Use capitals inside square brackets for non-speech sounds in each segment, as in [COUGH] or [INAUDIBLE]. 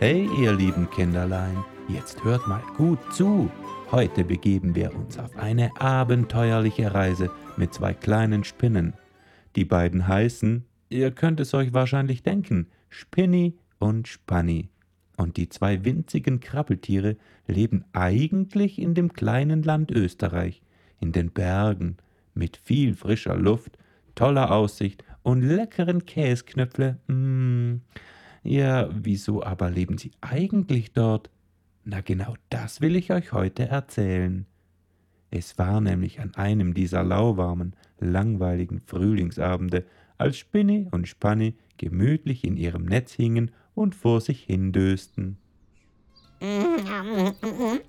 Hey, ihr lieben Kinderlein, jetzt hört mal gut zu. Heute begeben wir uns auf eine abenteuerliche Reise mit zwei kleinen Spinnen. Die beiden heißen, ihr könnt es euch wahrscheinlich denken, Spinni und Spanni. Und die zwei winzigen Krabbeltiere leben eigentlich in dem kleinen Land Österreich, in den Bergen, mit viel frischer Luft, toller Aussicht und leckeren Käsknöpfle. Mmh. Ja, wieso aber leben sie eigentlich dort? Na genau das will ich euch heute erzählen. Es war nämlich an einem dieser lauwarmen, langweiligen Frühlingsabende, als Spinni und Spanni gemütlich in ihrem Netz hingen und vor sich hindösten. [LAUGHS]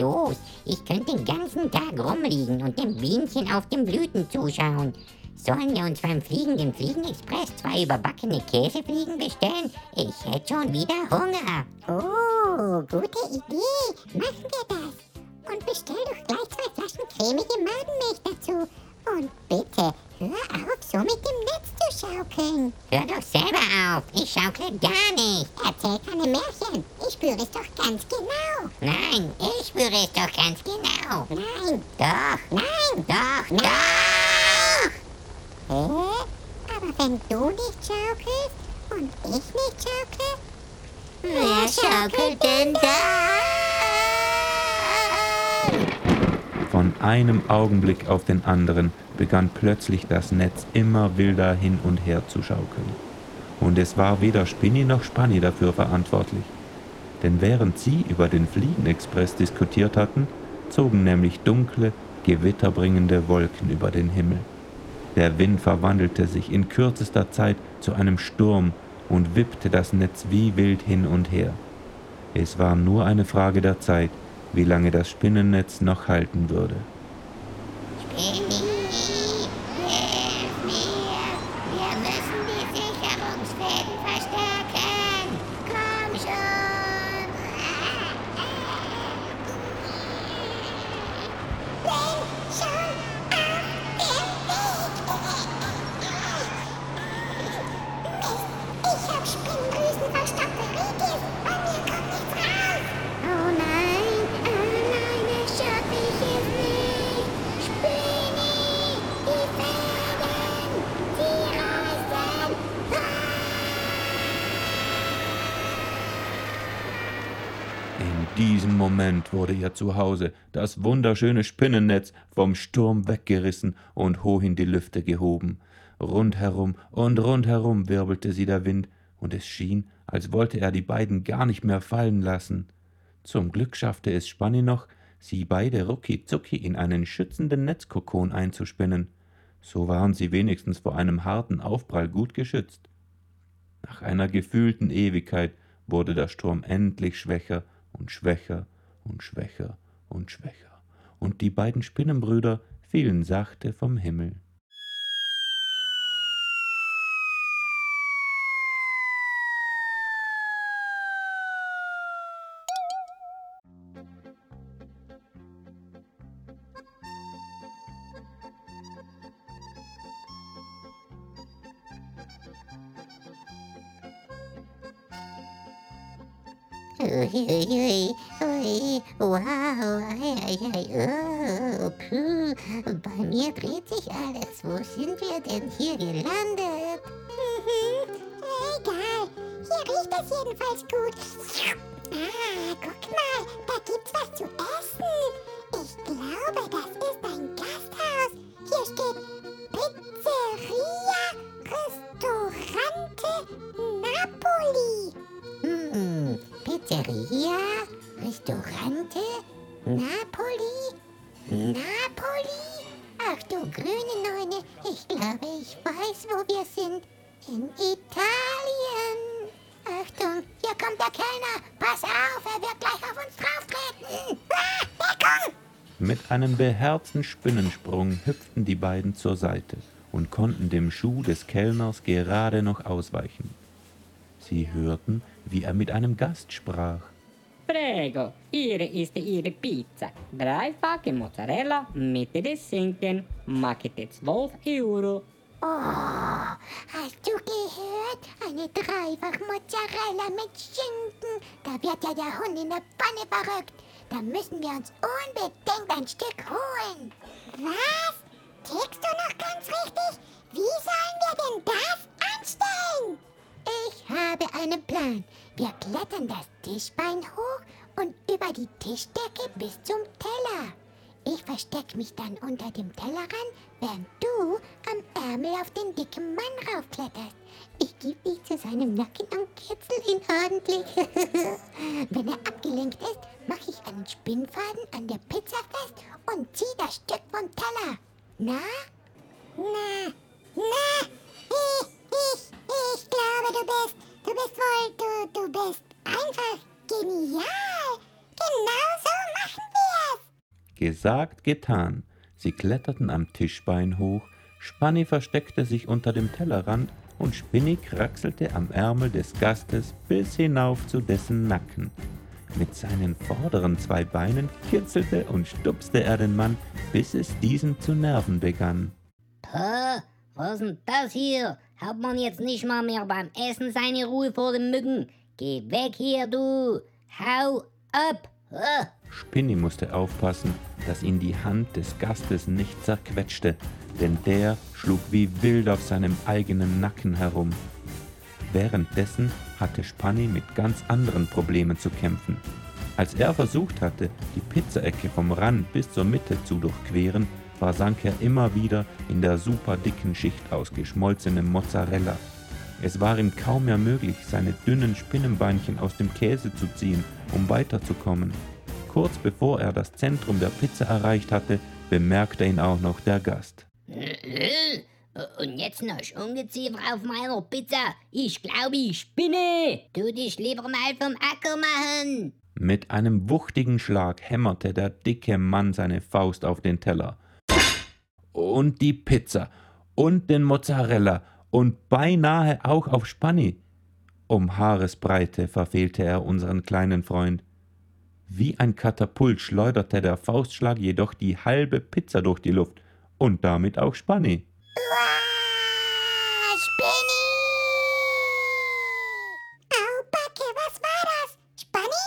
los. Ich könnte den ganzen Tag rumliegen und dem Bienchen auf den Blüten zuschauen. Sollen wir uns beim fliegenden Fliegenexpress zwei überbackene Käsefliegen bestellen? Ich hätte schon wieder Hunger. Oh, gute Idee. Machen wir das. Und bestell doch gleich zwei Flaschen cremige Madenmilch dazu. Und bitte, hör auf, so mit dem Netz schaukeln. Hör doch selber auf. Ich schaukle gar nicht. Erzähl keine Märchen. Ich spüre es doch ganz genau. Nein, ich spüre es doch ganz genau. Nein. Doch. Nein. Doch, Nein. doch. Hä? Aber wenn du nicht schaukelst und ich nicht schaukle, Wer schaukelt denn da? Von einem Augenblick auf den anderen begann plötzlich das Netz immer wilder hin und her zu schaukeln. Und es war weder Spinni noch Spanni dafür verantwortlich. Denn während sie über den Fliegenexpress diskutiert hatten, zogen nämlich dunkle, gewitterbringende Wolken über den Himmel. Der Wind verwandelte sich in kürzester Zeit zu einem Sturm und wippte das Netz wie wild hin und her. Es war nur eine Frage der Zeit, wie lange das Spinnennetz noch halten würde. Diesem Moment wurde ihr Zuhause, das wunderschöne Spinnennetz, vom Sturm weggerissen und hoch in die Lüfte gehoben. Rundherum und rundherum wirbelte sie der Wind, und es schien, als wollte er die beiden gar nicht mehr fallen lassen. Zum Glück schaffte es Spanni noch, sie beide rucki zucki in einen schützenden Netzkokon einzuspinnen. So waren sie wenigstens vor einem harten Aufprall gut geschützt. Nach einer gefühlten Ewigkeit wurde der Sturm endlich schwächer und schwächer und schwächer und schwächer, und die beiden Spinnenbrüder fielen sachte vom Himmel. Wow, puh, bei mir dreht sich alles. Wo sind wir denn hier gelandet? Mhm. Egal. Hier riecht es jedenfalls gut. Ah, guck mal, da gibt's was zu essen. Ich glaube, das ist ein Gasthaus. Hier steht Pizzeria? Restaurante? Napoli? Napoli? Ach du grüne Neune, ich glaube, ich weiß, wo wir sind. In Italien. Achtung, hier kommt der Kellner. Pass auf, er wird gleich auf uns drauftreten. Ah, Deckung! Mit einem beherzten Spinnensprung hüpften die beiden zur Seite und konnten dem Schuh des Kellners gerade noch ausweichen. Sie hörten, wie er mit einem Gast sprach. Prego, hier ist Ihre Pizza. Dreifache Mozzarella mit des Schinken. Machte 12 Euro. Oh, hast du gehört? Eine dreifach Mozzarella mit Schinken. Da wird ja der Hund in der Pfanne verrückt. Da müssen wir uns unbedingt ein Stück holen. Was? Tickst du noch ganz richtig? Wie sollen wir denn das anstellen? Ich habe einen Plan. Wir klettern das Tischbein hoch und über die Tischdecke bis zum Teller. Ich verstecke mich dann unter dem Tellerrand, während du am Ärmel auf den dicken Mann raufkletterst. Ich gebe dich zu seinem Nacken und kitzel ihn ordentlich. [LAUGHS] Wenn er abgelenkt ist, mache ich einen Spinnfaden an der Pizza fest und ziehe das Stück vom Teller. Na? Na, na, Gesagt, getan. Sie kletterten am Tischbein hoch, Spanni versteckte sich unter dem Tellerrand und Spinni kraxelte am Ärmel des Gastes bis hinauf zu dessen Nacken. Mit seinen vorderen zwei Beinen kitzelte und stupste er den Mann, bis es diesen zu nerven begann. Puh, was ist denn das hier? Hat man jetzt nicht mal mehr beim Essen seine Ruhe vor den Mücken? Geh weg hier, du! Hau ab! Huh. Spinni musste aufpassen, dass ihn die Hand des Gastes nicht zerquetschte, denn der schlug wie wild auf seinem eigenen Nacken herum. Währenddessen hatte Spanni mit ganz anderen Problemen zu kämpfen. Als er versucht hatte, die Pizzaecke vom Rand bis zur Mitte zu durchqueren, versank er immer wieder in der super dicken Schicht aus geschmolzenem Mozzarella. Es war ihm kaum mehr möglich, seine dünnen Spinnenbeinchen aus dem Käse zu ziehen, um weiterzukommen. Kurz bevor er das Zentrum der Pizza erreicht hatte, bemerkte ihn auch noch der Gast. Äh, Und jetzt noch Ungeziefer auf meiner Pizza. Ich glaube, ich spinne. Tu dich lieber mal vom Acker machen. Mit einem wuchtigen Schlag hämmerte der dicke Mann seine Faust auf den Teller. Und die Pizza und den Mozzarella und beinahe auch auf Spanni. Um Haaresbreite verfehlte er unseren kleinen Freund. Wie ein Katapult schleuderte der Faustschlag jedoch die halbe Pizza durch die Luft und damit auch Spanni. Ah, Spinni! Au, Backe, was war das? Spanni?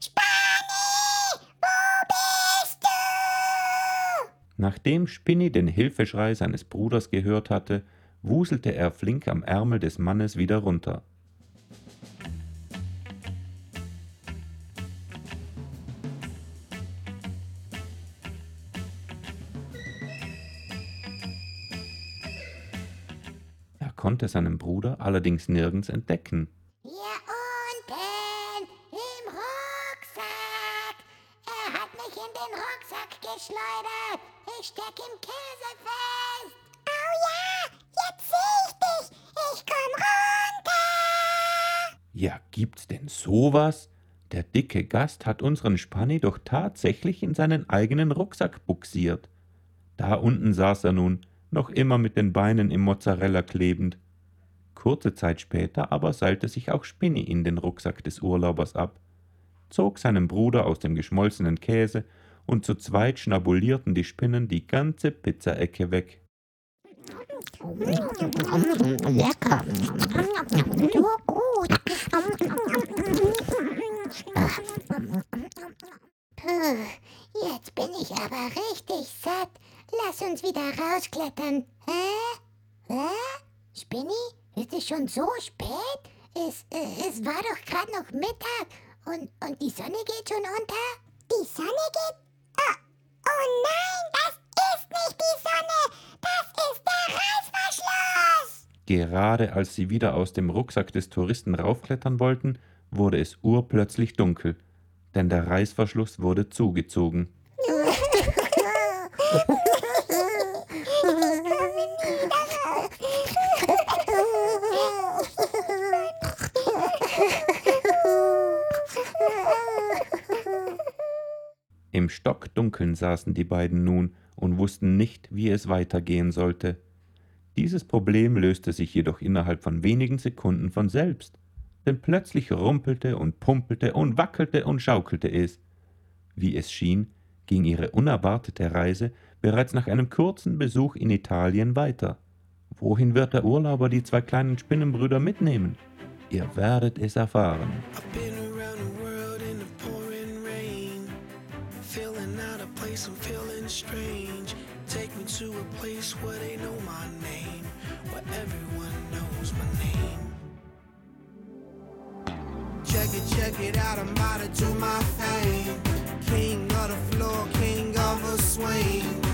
Spanni! Wo bist du? Nachdem Spinni den Hilfeschrei seines Bruders gehört hatte, wuselte er flink am Ärmel des Mannes wieder runter. Er konnte seinen Bruder allerdings nirgends entdecken. Hier unten im Rucksack. Er hat mich in den Rucksack geschleudert. Ich steck im Käse fest. Oh ja, jetzt seh ich dich. Ich komm runter. Ja, gibt's denn sowas? Der dicke Gast hat unseren Spanni doch tatsächlich in seinen eigenen Rucksack buxiert. Da unten saß er nun, noch immer mit den Beinen im Mozzarella klebend. Kurze Zeit später aber seilte sich auch Spinni in den Rucksack des Urlaubers ab, zog seinen Bruder aus dem geschmolzenen Käse und zu zweit schnabulierten die Spinnen die ganze Pizzaecke weg. Lecker. So gut. Puh, jetzt bin ich aber richtig satt. Lass uns wieder rausklettern. Hä? Hä? Spinni? Ist es schon so spät? Es, äh, es war doch gerade noch Mittag und, und die Sonne geht schon unter? Die Sonne geht? Oh, oh nein, das ist nicht die Sonne. Das ist der Reißverschluss. Gerade als sie wieder aus dem Rucksack des Touristen raufklettern wollten, wurde es urplötzlich dunkel, denn der Reißverschluss wurde zugezogen. [LAUGHS] Im Stockdunkeln saßen die beiden nun und wussten nicht, wie es weitergehen sollte. Dieses Problem löste sich jedoch innerhalb von wenigen Sekunden von selbst, denn plötzlich rumpelte und pumpelte und wackelte und schaukelte es. Wie es schien, ging ihre unerwartete Reise bereits nach einem kurzen Besuch in Italien weiter. Wohin wird der Urlauber die zwei kleinen Spinnenbrüder mitnehmen? Ihr werdet es erfahren. Place, I'm feeling strange. Take me to a place where they know my name, where everyone knows my name. Check it, check it out, I'm about to do my thing. King of the floor, king of a swing.